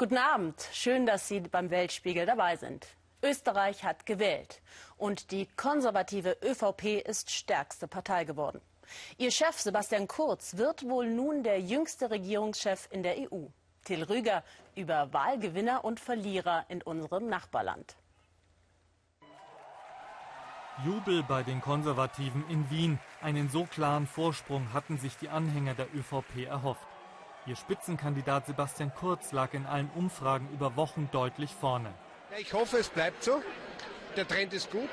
Guten Abend. Schön, dass Sie beim Weltspiegel dabei sind. Österreich hat gewählt und die konservative ÖVP ist stärkste Partei geworden. Ihr Chef Sebastian Kurz wird wohl nun der jüngste Regierungschef in der EU. Till Rüger über Wahlgewinner und Verlierer in unserem Nachbarland. Jubel bei den Konservativen in Wien. Einen so klaren Vorsprung hatten sich die Anhänger der ÖVP erhofft. Ihr Spitzenkandidat Sebastian Kurz lag in allen Umfragen über Wochen deutlich vorne. Ja, ich hoffe, es bleibt so. Der Trend ist gut.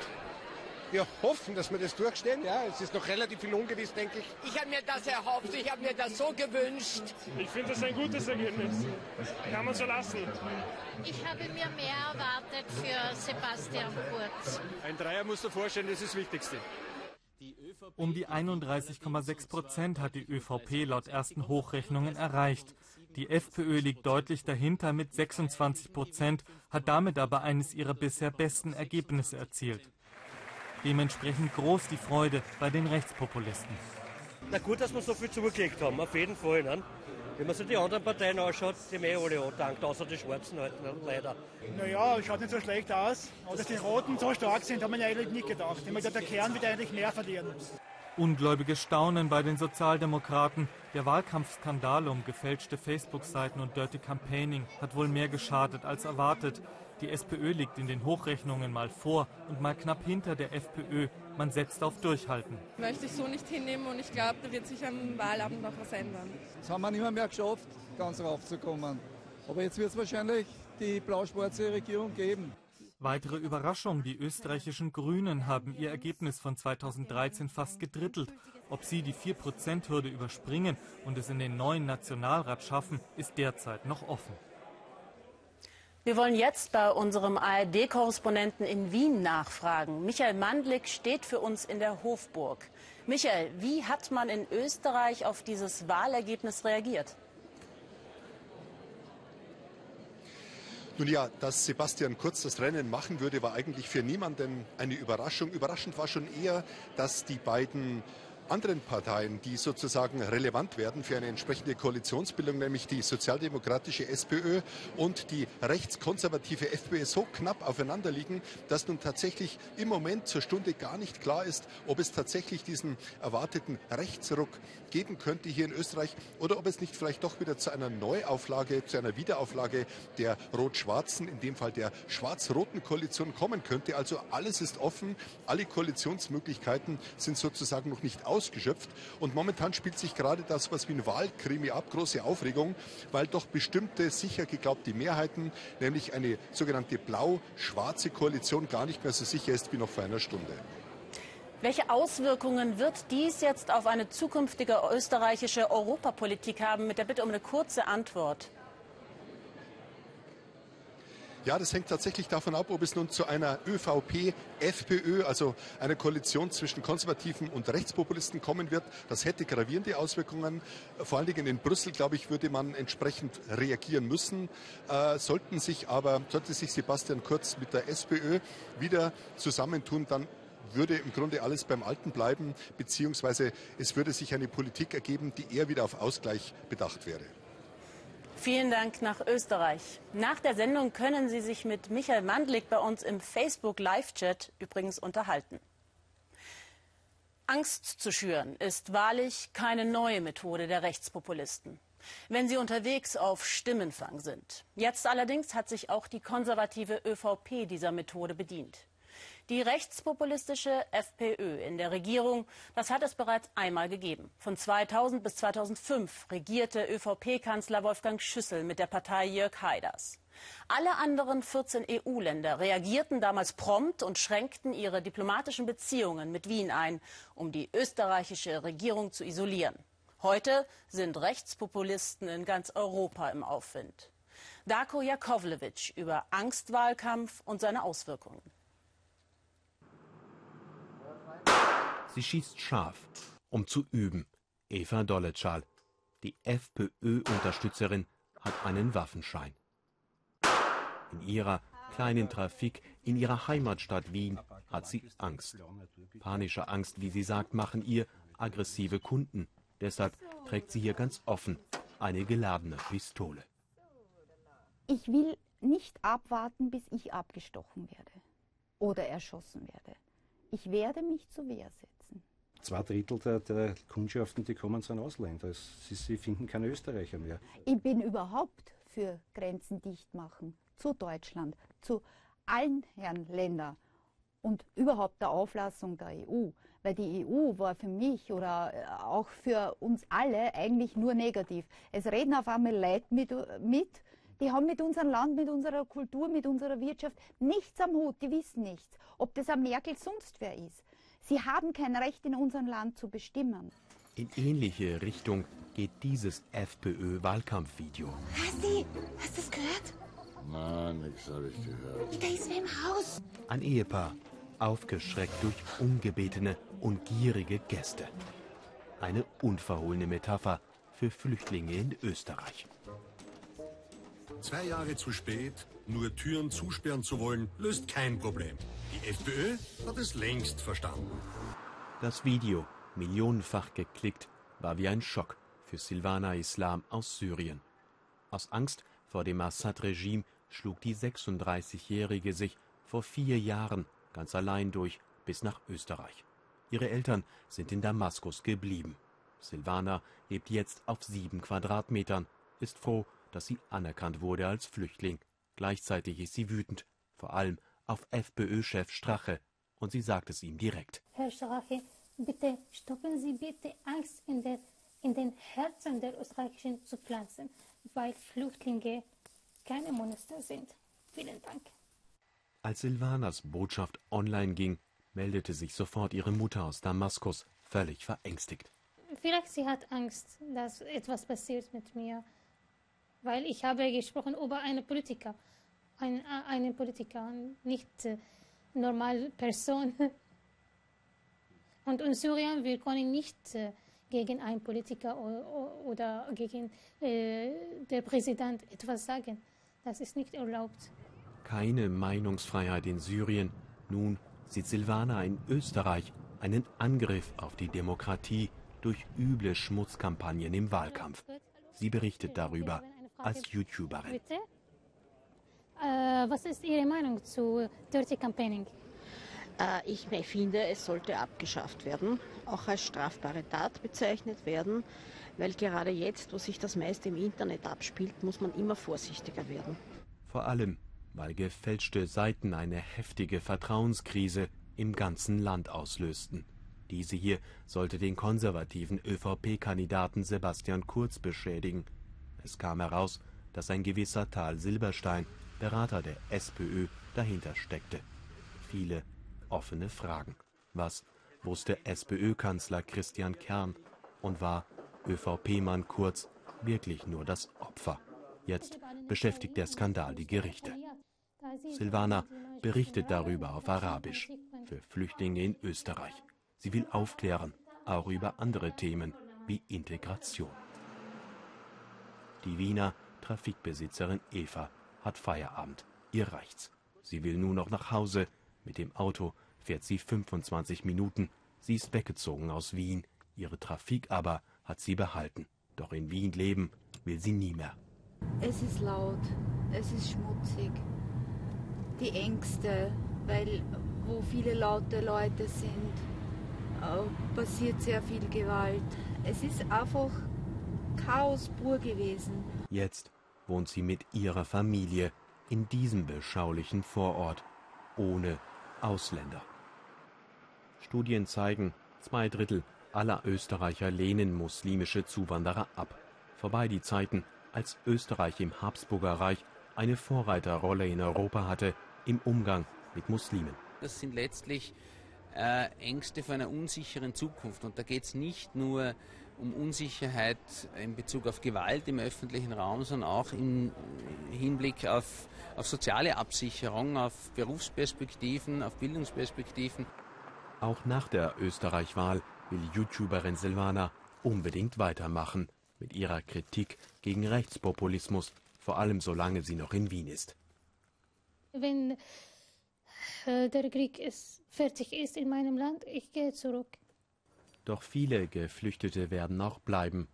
Wir hoffen, dass wir das durchstehen. Ja, es ist noch relativ viel ungewiss, denke ich. Ich habe mir das erhofft, ich habe mir das so gewünscht. Ich finde das ein gutes Ergebnis. Kann man so lassen. Ich habe mir mehr erwartet für Sebastian Kurz. Ein Dreier muss du vorstellen, das ist das Wichtigste. Um die 31,6 Prozent hat die ÖVP laut ersten Hochrechnungen erreicht. Die FPÖ liegt deutlich dahinter mit 26 Prozent, hat damit aber eines ihrer bisher besten Ergebnisse erzielt. Dementsprechend groß die Freude bei den Rechtspopulisten. Na gut, dass wir so viel zugelegt haben, auf jeden Fall. Ne? Wenn man sich die anderen Parteien anschaut, die haben eh alle angedankt, außer die Schwarzen halt, leider. Naja, schaut nicht so schlecht aus. Aber dass die Roten so stark sind, haben wir eigentlich nicht gedacht. Ich meine, der Kern wird eigentlich mehr verlieren. Ungläubiges Staunen bei den Sozialdemokraten. Der Wahlkampfskandal um gefälschte Facebook-Seiten und Dirty Campaigning hat wohl mehr geschadet als erwartet. Die SPÖ liegt in den Hochrechnungen mal vor und mal knapp hinter der FPÖ. Man setzt auf Durchhalten. Möchte ich so nicht hinnehmen und ich glaube, da wird sich am Wahlabend noch was ändern. Das haben wir nicht mehr, mehr geschafft, ganz raufzukommen. Aber jetzt wird es wahrscheinlich die blau-schwarze Regierung geben. Weitere Überraschung, die österreichischen Grünen haben ihr Ergebnis von 2013 fast gedrittelt. Ob sie die 4%-Hürde überspringen und es in den neuen Nationalrat schaffen, ist derzeit noch offen. Wir wollen jetzt bei unserem ARD-Korrespondenten in Wien nachfragen. Michael Mandlik steht für uns in der Hofburg. Michael, wie hat man in Österreich auf dieses Wahlergebnis reagiert? Nun ja, dass Sebastian Kurz das Rennen machen würde, war eigentlich für niemanden eine Überraschung. Überraschend war schon eher, dass die beiden anderen Parteien, die sozusagen relevant werden für eine entsprechende Koalitionsbildung, nämlich die sozialdemokratische SPÖ und die rechtskonservative FPÖ, so knapp aufeinander liegen, dass nun tatsächlich im Moment zur Stunde gar nicht klar ist, ob es tatsächlich diesen erwarteten Rechtsruck geben könnte hier in Österreich oder ob es nicht vielleicht doch wieder zu einer Neuauflage, zu einer Wiederauflage der rot-schwarzen, in dem Fall der schwarz-roten Koalition kommen könnte. Also alles ist offen, alle Koalitionsmöglichkeiten sind sozusagen noch nicht aus ausgeschöpft. Und momentan spielt sich gerade das, was wie ein Wahlkrimi ab, große Aufregung, weil doch bestimmte sicher geglaubte Mehrheiten, nämlich eine sogenannte blau-schwarze Koalition, gar nicht mehr so sicher ist wie noch vor einer Stunde. Welche Auswirkungen wird dies jetzt auf eine zukünftige österreichische Europapolitik haben? Mit der Bitte um eine kurze Antwort. Ja, das hängt tatsächlich davon ab, ob es nun zu einer ÖVP-FPÖ, also einer Koalition zwischen Konservativen und Rechtspopulisten kommen wird. Das hätte gravierende Auswirkungen. Vor allen Dingen in Brüssel, glaube ich, würde man entsprechend reagieren müssen. Äh, sollten sich aber, sollte sich Sebastian Kurz mit der SPÖ wieder zusammentun, dann würde im Grunde alles beim Alten bleiben, beziehungsweise es würde sich eine Politik ergeben, die eher wieder auf Ausgleich bedacht wäre. Vielen Dank nach Österreich. Nach der Sendung können Sie sich mit Michael Mandlik bei uns im Facebook Live-Chat übrigens unterhalten. Angst zu schüren ist wahrlich keine neue Methode der Rechtspopulisten, wenn sie unterwegs auf Stimmenfang sind. Jetzt allerdings hat sich auch die konservative ÖVP dieser Methode bedient. Die rechtspopulistische FPÖ in der Regierung, das hat es bereits einmal gegeben. Von 2000 bis 2005 regierte ÖVP-Kanzler Wolfgang Schüssel mit der Partei Jörg Haiders. Alle anderen 14 EU-Länder reagierten damals prompt und schränkten ihre diplomatischen Beziehungen mit Wien ein, um die österreichische Regierung zu isolieren. Heute sind Rechtspopulisten in ganz Europa im Aufwind. Darko Jakovlevic über Angstwahlkampf und seine Auswirkungen. Sie schießt scharf, um zu üben. Eva Dolletschal, die FPÖ-Unterstützerin, hat einen Waffenschein. In ihrer kleinen Trafik in ihrer Heimatstadt Wien hat sie Angst. Panische Angst, wie sie sagt, machen ihr aggressive Kunden. Deshalb trägt sie hier ganz offen eine geladene Pistole. Ich will nicht abwarten, bis ich abgestochen werde oder erschossen werde. Ich werde mich zur Wehr setzen. Zwei Drittel der, der Kundschaften, die kommen, sind Ausländer. Sie, sie finden keine Österreicher mehr. Ich bin überhaupt für Grenzen dicht machen zu Deutschland, zu allen Herren Ländern und überhaupt der Auflassung der EU. Weil die EU war für mich oder äh, auch für uns alle eigentlich nur negativ. Es reden auf einmal Leute mit, mit, die haben mit unserem Land, mit unserer Kultur, mit unserer Wirtschaft nichts am Hut, die wissen nichts. Ob das eine Merkel sonst wer ist. Sie haben kein Recht in unserem Land zu bestimmen. In ähnliche Richtung geht dieses FPÖ-Wahlkampfvideo. Hasi, hast du es gehört? Nein, nix habe ich gehört. Da ist wer im Haus. Ein Ehepaar, aufgeschreckt durch ungebetene und gierige Gäste. Eine unverhohlene Metapher für Flüchtlinge in Österreich. Zwei Jahre zu spät, nur Türen zusperren zu wollen, löst kein Problem. Die FPÖ hat es längst verstanden. Das Video, millionenfach geklickt, war wie ein Schock für Silvana Islam aus Syrien. Aus Angst vor dem Assad-Regime schlug die 36-Jährige sich vor vier Jahren ganz allein durch bis nach Österreich. Ihre Eltern sind in Damaskus geblieben. Silvana lebt jetzt auf sieben Quadratmetern, ist froh, dass sie anerkannt wurde als Flüchtling. Gleichzeitig ist sie wütend, vor allem auf FPÖ-Chef Strache, und sie sagt es ihm direkt. Herr Strache, bitte stoppen Sie bitte Angst in, der, in den Herzen der Österreichischen zu pflanzen, weil Flüchtlinge keine Monster sind. Vielen Dank. Als Silvanas Botschaft online ging, meldete sich sofort ihre Mutter aus Damaskus, völlig verängstigt. Vielleicht sie hat Angst, dass etwas passiert mit mir, weil ich habe gesprochen über einen Politiker, ein, einen Politiker, nicht äh, normale Person. Und in Syrien, wir können nicht äh, gegen einen Politiker oder, gegen äh, den Präsident etwas sagen. Das ist nicht erlaubt. Keine Meinungsfreiheit in Syrien. Nun sieht Silvana in Österreich einen Angriff auf die Demokratie durch üble Schmutzkampagnen im Wahlkampf. Sie berichtet darüber als YouTuberin. Bitte? Äh, was ist Ihre Meinung zu Dirty Campaigning? Äh, ich finde, es sollte abgeschafft werden, auch als strafbare Tat bezeichnet werden, weil gerade jetzt, wo sich das meiste im Internet abspielt, muss man immer vorsichtiger werden. Vor allem, weil gefälschte Seiten eine heftige Vertrauenskrise im ganzen Land auslösten. Diese hier sollte den konservativen ÖVP-Kandidaten Sebastian Kurz beschädigen. Es kam heraus, dass ein gewisser Tal Silberstein, Berater der SPÖ, dahinter steckte. Viele offene Fragen. Was wusste SPÖ-Kanzler Christian Kern und war ÖVP-Mann Kurz wirklich nur das Opfer? Jetzt beschäftigt der Skandal die Gerichte. Silvana berichtet darüber auf Arabisch für Flüchtlinge in Österreich. Sie will aufklären, auch über andere Themen wie Integration. Die Wiener Trafikbesitzerin Eva hat Feierabend. Ihr reicht's. Sie will nur noch nach Hause. Mit dem Auto fährt sie 25 Minuten. Sie ist weggezogen aus Wien. Ihre Trafik aber hat sie behalten. Doch in Wien leben will sie nie mehr. Es ist laut, es ist schmutzig. Die Ängste, weil wo viele laute Leute sind, äh, passiert sehr viel Gewalt. Es ist einfach Chaos pur gewesen. Jetzt wohnt sie mit ihrer Familie in diesem beschaulichen Vorort, ohne Ausländer. Studien zeigen, zwei Drittel aller Österreicher lehnen muslimische Zuwanderer ab. Vorbei die Zeiten, als Österreich im Habsburger Reich eine Vorreiterrolle in Europa hatte im Umgang mit Muslimen. Das sind letztlich äh, Ängste vor einer unsicheren Zukunft. Und da geht es nicht nur um Unsicherheit in Bezug auf Gewalt im öffentlichen Raum, sondern auch im Hinblick auf, auf soziale Absicherung, auf Berufsperspektiven, auf Bildungsperspektiven. Auch nach der Österreich-Wahl will YouTuberin Silvana unbedingt weitermachen mit ihrer Kritik gegen Rechtspopulismus, vor allem solange sie noch in Wien ist. Wenn äh, der Krieg ist, fertig ist in meinem Land, ich gehe zurück. Doch viele Geflüchtete werden noch bleiben.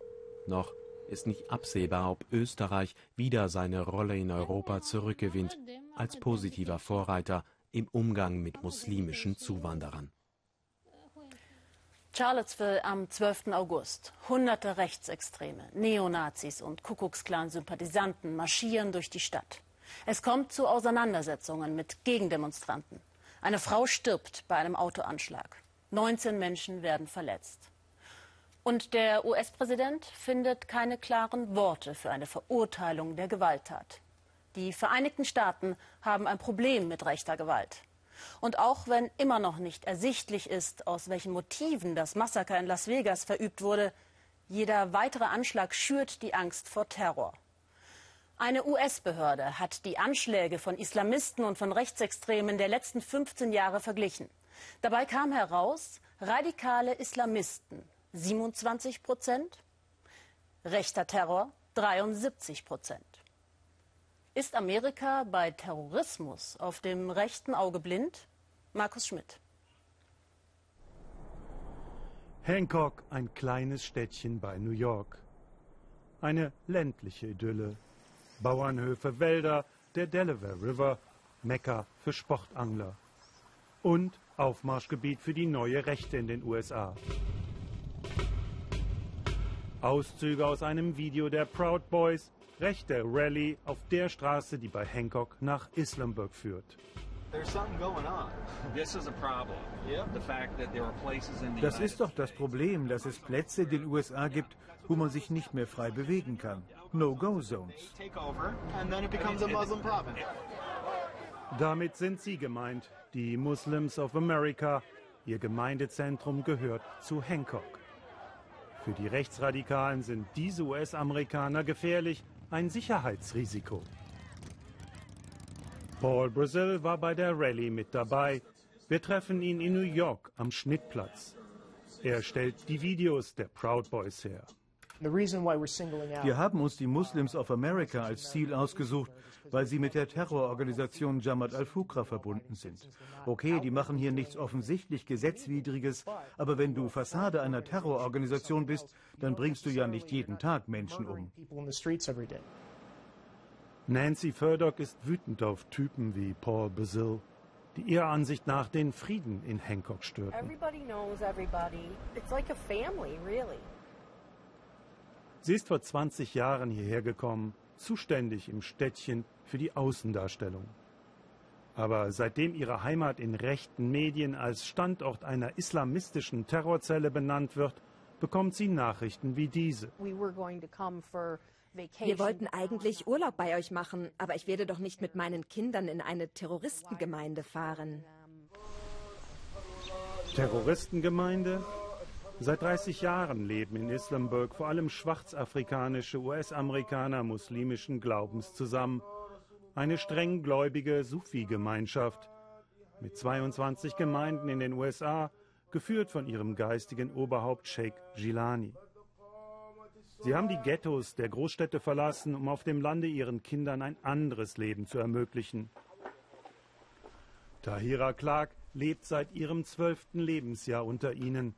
Noch ist nicht absehbar, ob Österreich wieder seine Rolle in Europa zurückgewinnt, als positiver Vorreiter im Umgang mit muslimischen Zuwanderern. Charlottesville am 12. August. Hunderte Rechtsextreme, Neonazis und Kuckucksklan-Sympathisanten marschieren durch die Stadt. Es kommt zu Auseinandersetzungen mit Gegendemonstranten. Eine Frau stirbt bei einem Autoanschlag. 19 Menschen werden verletzt. Und der US-Präsident findet keine klaren Worte für eine Verurteilung der Gewalttat. Die Vereinigten Staaten haben ein Problem mit rechter Gewalt. Und auch wenn immer noch nicht ersichtlich ist, aus welchen Motiven das Massaker in Las Vegas verübt wurde, jeder weitere Anschlag schürt die Angst vor Terror. Eine US-Behörde hat die Anschläge von Islamisten und von Rechtsextremen der letzten 15 Jahre verglichen. Dabei kam heraus, radikale Islamisten 27 Prozent, rechter Terror 73 Prozent. Ist Amerika bei Terrorismus auf dem rechten Auge blind? Markus Schmidt. Hancock, ein kleines Städtchen bei New York. Eine ländliche Idylle. Bauernhöfe, Wälder, der Delaware River, Mekka für Sportangler. Und Aufmarschgebiet für die neue Rechte in den USA. Auszüge aus einem Video der Proud Boys, rechte Rallye auf der Straße, die bei Hancock nach Islamburg führt. Das ist doch das Problem, dass es Plätze in den USA gibt, wo man sich nicht mehr frei bewegen kann. No-Go-Zones. Damit sind sie gemeint, die Muslims of America. Ihr Gemeindezentrum gehört zu Hancock. Für die Rechtsradikalen sind diese US-Amerikaner gefährlich, ein Sicherheitsrisiko. Paul Brazil war bei der Rallye mit dabei. Wir treffen ihn in New York am Schnittplatz. Er stellt die Videos der Proud Boys her. Wir haben uns die Muslims of America als Ziel ausgesucht, weil sie mit der Terrororganisation Jamaat al-Fukra verbunden sind. Okay, die machen hier nichts offensichtlich Gesetzwidriges, aber wenn du Fassade einer Terrororganisation bist, dann bringst du ja nicht jeden Tag Menschen um. Nancy Furdock ist wütend auf Typen wie Paul Bazil, die ihrer Ansicht nach den Frieden in Hancock störten. Sie ist vor 20 Jahren hierher gekommen, zuständig im Städtchen für die Außendarstellung. Aber seitdem ihre Heimat in rechten Medien als Standort einer islamistischen Terrorzelle benannt wird, bekommt sie Nachrichten wie diese. Wir wollten eigentlich Urlaub bei euch machen, aber ich werde doch nicht mit meinen Kindern in eine Terroristengemeinde fahren. Terroristengemeinde? Seit 30 Jahren leben in Islamburg vor allem schwarzafrikanische US-Amerikaner muslimischen Glaubens zusammen. Eine strenggläubige Sufi-Gemeinschaft mit 22 Gemeinden in den USA, geführt von ihrem geistigen Oberhaupt Sheikh Gilani. Sie haben die Ghettos der Großstädte verlassen, um auf dem Lande ihren Kindern ein anderes Leben zu ermöglichen. Tahira Clark lebt seit ihrem zwölften Lebensjahr unter ihnen.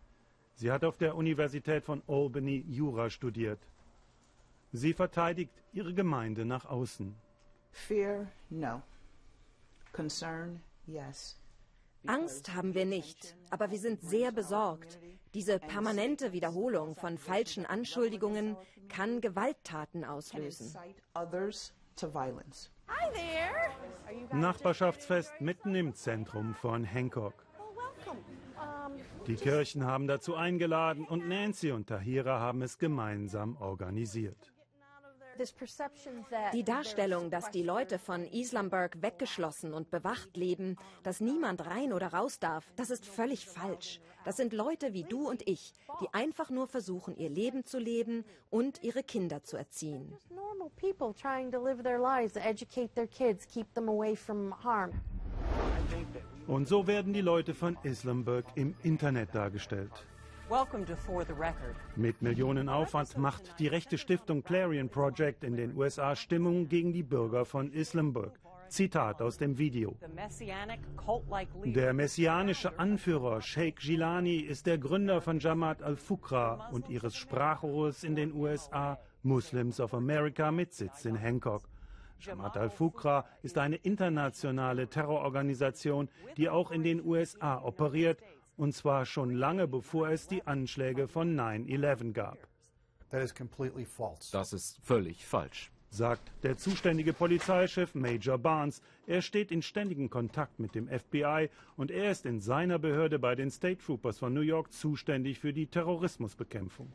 Sie hat auf der Universität von Albany Jura studiert. Sie verteidigt ihre Gemeinde nach außen. Fear, no. Concern, yes. Angst haben wir nicht, aber wir sind sehr besorgt. Diese permanente Wiederholung von falschen Anschuldigungen kann Gewalttaten auslösen. Nachbarschaftsfest mitten im Zentrum von Hancock. Die Kirchen haben dazu eingeladen und Nancy und Tahira haben es gemeinsam organisiert. Die Darstellung, dass die Leute von Islamburg weggeschlossen und bewacht leben, dass niemand rein oder raus darf, das ist völlig falsch. Das sind Leute wie du und ich, die einfach nur versuchen, ihr Leben zu leben und ihre Kinder zu erziehen. Und so werden die Leute von Islamburg im Internet dargestellt. Mit Millionen Aufwand macht die rechte Stiftung Clarion Project in den USA Stimmung gegen die Bürger von Islamburg. Zitat aus dem Video. Der messianische Anführer Sheikh Gilani ist der Gründer von Jamaat al-Fukra und ihres Sprachrohrs in den USA Muslims of America mit Sitz in Hancock. Jamaat al-Fukra ist eine internationale Terrororganisation, die auch in den USA operiert, und zwar schon lange bevor es die Anschläge von 9-11 gab. Das ist völlig falsch sagt der zuständige Polizeichef Major Barnes. Er steht in ständigem Kontakt mit dem FBI und er ist in seiner Behörde bei den State Troopers von New York zuständig für die Terrorismusbekämpfung.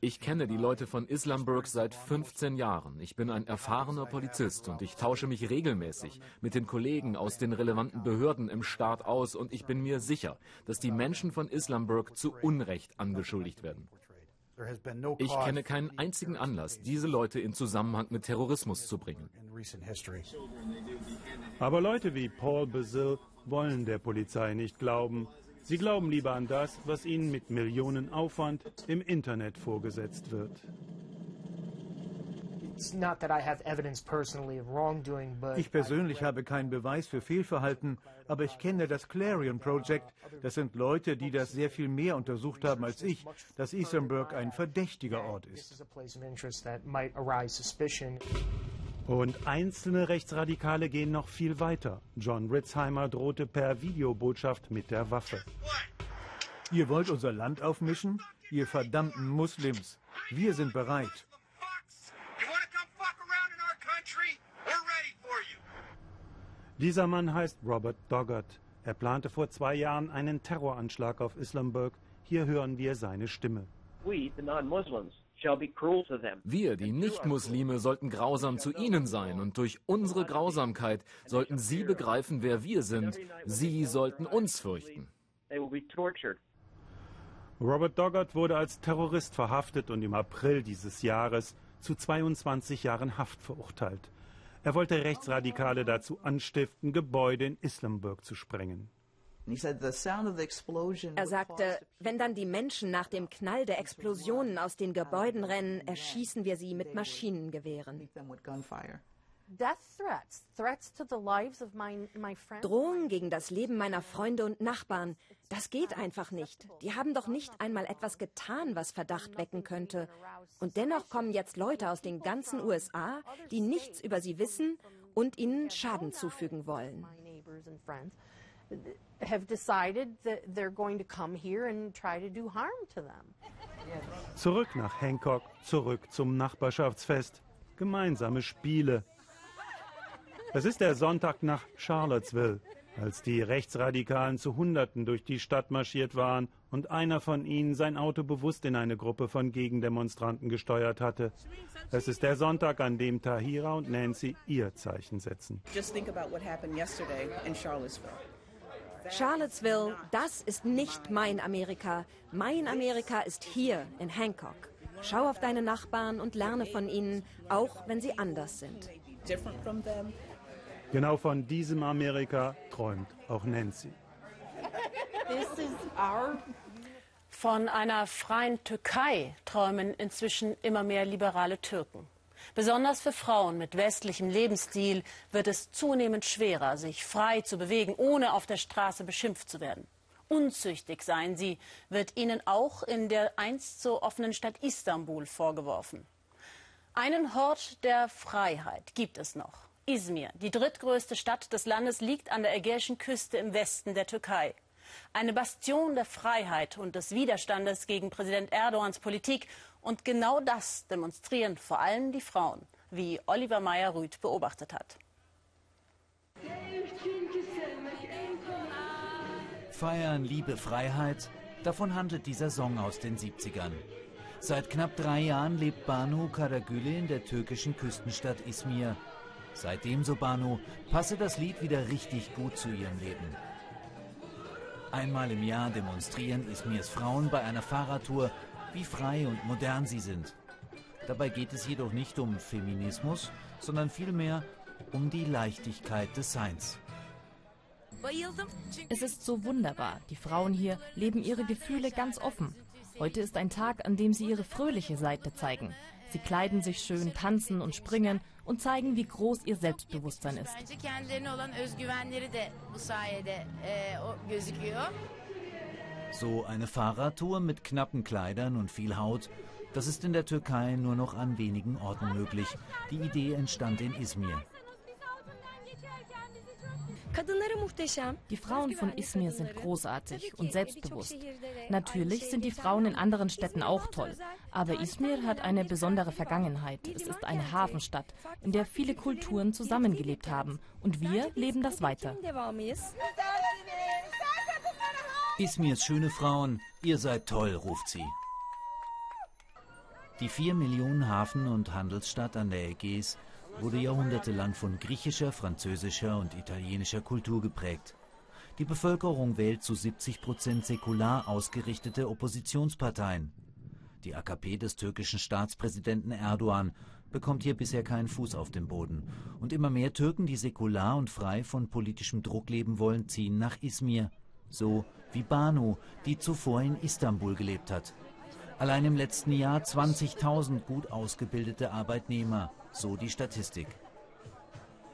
Ich kenne die Leute von Islamburg seit 15 Jahren. Ich bin ein erfahrener Polizist und ich tausche mich regelmäßig mit den Kollegen aus den relevanten Behörden im Staat aus und ich bin mir sicher, dass die Menschen von Islamburg zu Unrecht angeschuldigt werden. Ich kenne keinen einzigen Anlass, diese Leute in Zusammenhang mit Terrorismus zu bringen. Aber Leute wie Paul Bazil wollen der Polizei nicht glauben. Sie glauben lieber an das, was ihnen mit Millionen Aufwand im Internet vorgesetzt wird. Ich persönlich habe keinen Beweis für Fehlverhalten, aber ich kenne das Clarion Project. Das sind Leute, die das sehr viel mehr untersucht haben als ich, dass Isenburg ein verdächtiger Ort ist. Und einzelne Rechtsradikale gehen noch viel weiter. John Ritzheimer drohte per Videobotschaft mit der Waffe. Ihr wollt unser Land aufmischen? Ihr verdammten Muslims. Wir sind bereit. Dieser Mann heißt Robert Doggett. Er plante vor zwei Jahren einen Terroranschlag auf Islamburg. Hier hören wir seine Stimme. Wir, die Nichtmuslime, sollten grausam zu ihnen sein und durch unsere Grausamkeit sollten sie begreifen, wer wir sind. Sie sollten uns fürchten. Robert Doggett wurde als Terrorist verhaftet und im April dieses Jahres zu 22 Jahren Haft verurteilt. Er wollte Rechtsradikale dazu anstiften, Gebäude in Islamburg zu sprengen. Er sagte, wenn dann die Menschen nach dem Knall der Explosionen aus den Gebäuden rennen, erschießen wir sie mit Maschinengewehren. Drohungen gegen das Leben meiner Freunde und Nachbarn, das geht einfach nicht. Die haben doch nicht einmal etwas getan, was Verdacht wecken könnte. Und dennoch kommen jetzt Leute aus den ganzen USA, die nichts über sie wissen und ihnen Schaden zufügen wollen. Zurück nach Hancock, zurück zum Nachbarschaftsfest. Gemeinsame Spiele, es ist der Sonntag nach Charlottesville, als die Rechtsradikalen zu Hunderten durch die Stadt marschiert waren und einer von ihnen sein Auto bewusst in eine Gruppe von Gegendemonstranten gesteuert hatte. Es ist der Sonntag, an dem Tahira und Nancy ihr Zeichen setzen. Charlottesville, das ist nicht mein Amerika. Mein Amerika ist hier in Hancock. Schau auf deine Nachbarn und lerne von ihnen, auch wenn sie anders sind. Genau von diesem Amerika träumt auch Nancy. Von einer freien Türkei träumen inzwischen immer mehr liberale Türken. Besonders für Frauen mit westlichem Lebensstil wird es zunehmend schwerer, sich frei zu bewegen, ohne auf der Straße beschimpft zu werden. Unzüchtig seien sie, wird ihnen auch in der einst so offenen Stadt Istanbul vorgeworfen. Einen Hort der Freiheit gibt es noch. Izmir, die drittgrößte Stadt des Landes, liegt an der ägäischen Küste im Westen der Türkei. Eine Bastion der Freiheit und des Widerstandes gegen Präsident Erdogans Politik. Und genau das demonstrieren vor allem die Frauen, wie Oliver Meyer-Rüth beobachtet hat. Feiern, Liebe, Freiheit, davon handelt dieser Song aus den 70ern. Seit knapp drei Jahren lebt Banu Karagüle in der türkischen Küstenstadt Izmir. Seitdem, so Banu, passe das Lied wieder richtig gut zu ihrem Leben. Einmal im Jahr demonstrieren Ismirs Frauen bei einer Fahrradtour, wie frei und modern sie sind. Dabei geht es jedoch nicht um Feminismus, sondern vielmehr um die Leichtigkeit des Seins. Es ist so wunderbar. Die Frauen hier leben ihre Gefühle ganz offen. Heute ist ein Tag, an dem sie ihre fröhliche Seite zeigen. Sie kleiden sich schön, tanzen und springen und zeigen, wie groß ihr Selbstbewusstsein ist. So eine Fahrradtour mit knappen Kleidern und viel Haut, das ist in der Türkei nur noch an wenigen Orten möglich. Die Idee entstand in Izmir. Die Frauen von Izmir sind großartig und selbstbewusst. Natürlich sind die Frauen in anderen Städten auch toll. Aber Izmir hat eine besondere Vergangenheit. Es ist eine Hafenstadt, in der viele Kulturen zusammengelebt haben. Und wir leben das weiter. Izmirs schöne Frauen, ihr seid toll, ruft sie. Die vier Millionen Hafen- und Handelsstadt an der Ägäis wurde jahrhundertelang von griechischer, französischer und italienischer Kultur geprägt. Die Bevölkerung wählt zu 70 Prozent säkular ausgerichtete Oppositionsparteien. Die AKP des türkischen Staatspräsidenten Erdogan bekommt hier bisher keinen Fuß auf den Boden. Und immer mehr Türken, die säkular und frei von politischem Druck leben wollen, ziehen nach Izmir. So wie Banu, die zuvor in Istanbul gelebt hat. Allein im letzten Jahr 20.000 gut ausgebildete Arbeitnehmer, so die Statistik.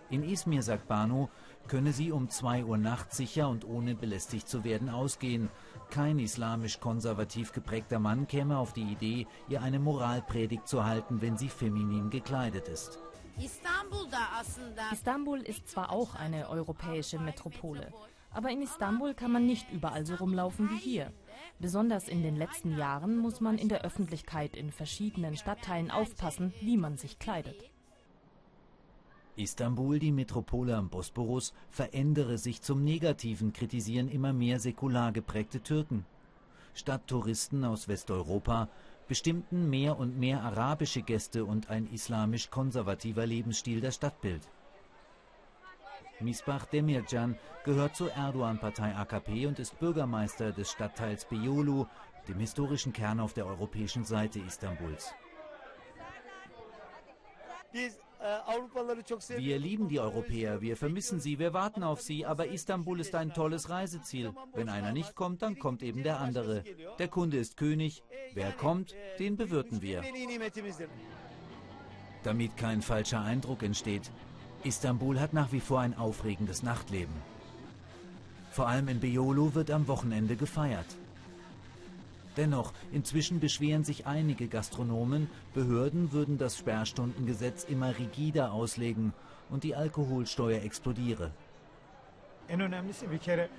In Izmir, sagt Banu, könne sie um 2 Uhr nachts sicher und ohne belästigt zu werden ausgehen. Kein islamisch-konservativ geprägter Mann käme auf die Idee, ihr eine Moralpredigt zu halten, wenn sie feminin gekleidet ist. Istanbul ist zwar auch eine europäische Metropole, aber in Istanbul kann man nicht überall so rumlaufen wie hier. Besonders in den letzten Jahren muss man in der Öffentlichkeit in verschiedenen Stadtteilen aufpassen, wie man sich kleidet. Istanbul, die Metropole am Bosporus, verändere sich zum Negativen, kritisieren immer mehr säkular geprägte Türken. Statt Touristen aus Westeuropa bestimmten mehr und mehr arabische Gäste und ein islamisch-konservativer Lebensstil das Stadtbild. Misbah Demircan gehört zur Erdogan-Partei AKP und ist Bürgermeister des Stadtteils Beyoğlu, dem historischen Kern auf der europäischen Seite Istanbuls. Wir lieben die Europäer, wir vermissen sie, wir warten auf sie, aber Istanbul ist ein tolles Reiseziel. Wenn einer nicht kommt, dann kommt eben der andere. Der Kunde ist König, wer kommt, den bewirten wir. Damit kein falscher Eindruck entsteht, Istanbul hat nach wie vor ein aufregendes Nachtleben. Vor allem in Beyoğlu wird am Wochenende gefeiert. Dennoch, inzwischen beschweren sich einige Gastronomen, Behörden würden das Sperrstundengesetz immer rigider auslegen und die Alkoholsteuer explodiere.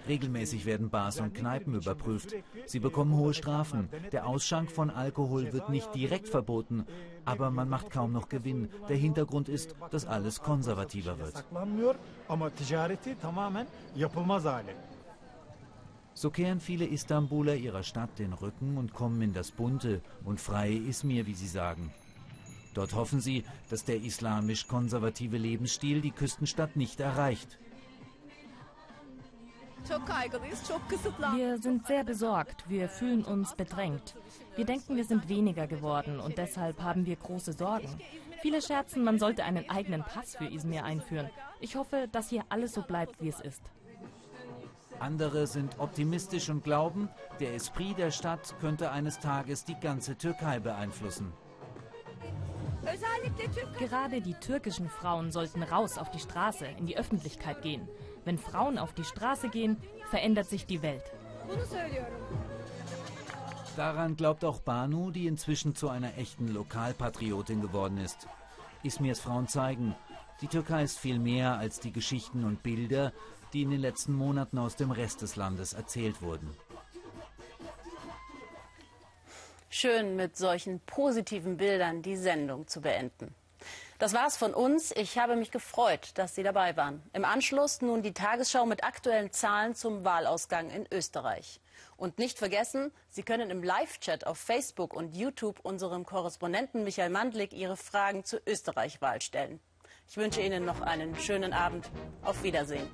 Regelmäßig werden Bars und Kneipen überprüft. Sie bekommen hohe Strafen. Der Ausschank von Alkohol wird nicht direkt verboten, aber man macht kaum noch Gewinn. Der Hintergrund ist, dass alles konservativer wird. So kehren viele Istanbuler ihrer Stadt den Rücken und kommen in das bunte und freie Izmir, wie sie sagen. Dort hoffen sie, dass der islamisch-konservative Lebensstil die Küstenstadt nicht erreicht. Wir sind sehr besorgt. Wir fühlen uns bedrängt. Wir denken, wir sind weniger geworden und deshalb haben wir große Sorgen. Viele scherzen, man sollte einen eigenen Pass für Izmir einführen. Ich hoffe, dass hier alles so bleibt, wie es ist. Andere sind optimistisch und glauben, der Esprit der Stadt könnte eines Tages die ganze Türkei beeinflussen. Gerade die türkischen Frauen sollten raus auf die Straße, in die Öffentlichkeit gehen. Wenn Frauen auf die Straße gehen, verändert sich die Welt. Daran glaubt auch Banu, die inzwischen zu einer echten Lokalpatriotin geworden ist. Ismirs Frauen zeigen, die Türkei ist viel mehr als die Geschichten und Bilder, die in den letzten Monaten aus dem Rest des Landes erzählt wurden. Schön mit solchen positiven Bildern die Sendung zu beenden. Das war's von uns. Ich habe mich gefreut, dass Sie dabei waren. Im Anschluss nun die Tagesschau mit aktuellen Zahlen zum Wahlausgang in Österreich. Und nicht vergessen, Sie können im Live-Chat auf Facebook und YouTube unserem Korrespondenten Michael Mandlik Ihre Fragen zur Österreich-Wahl stellen. Ich wünsche Ihnen noch einen schönen Abend. Auf Wiedersehen.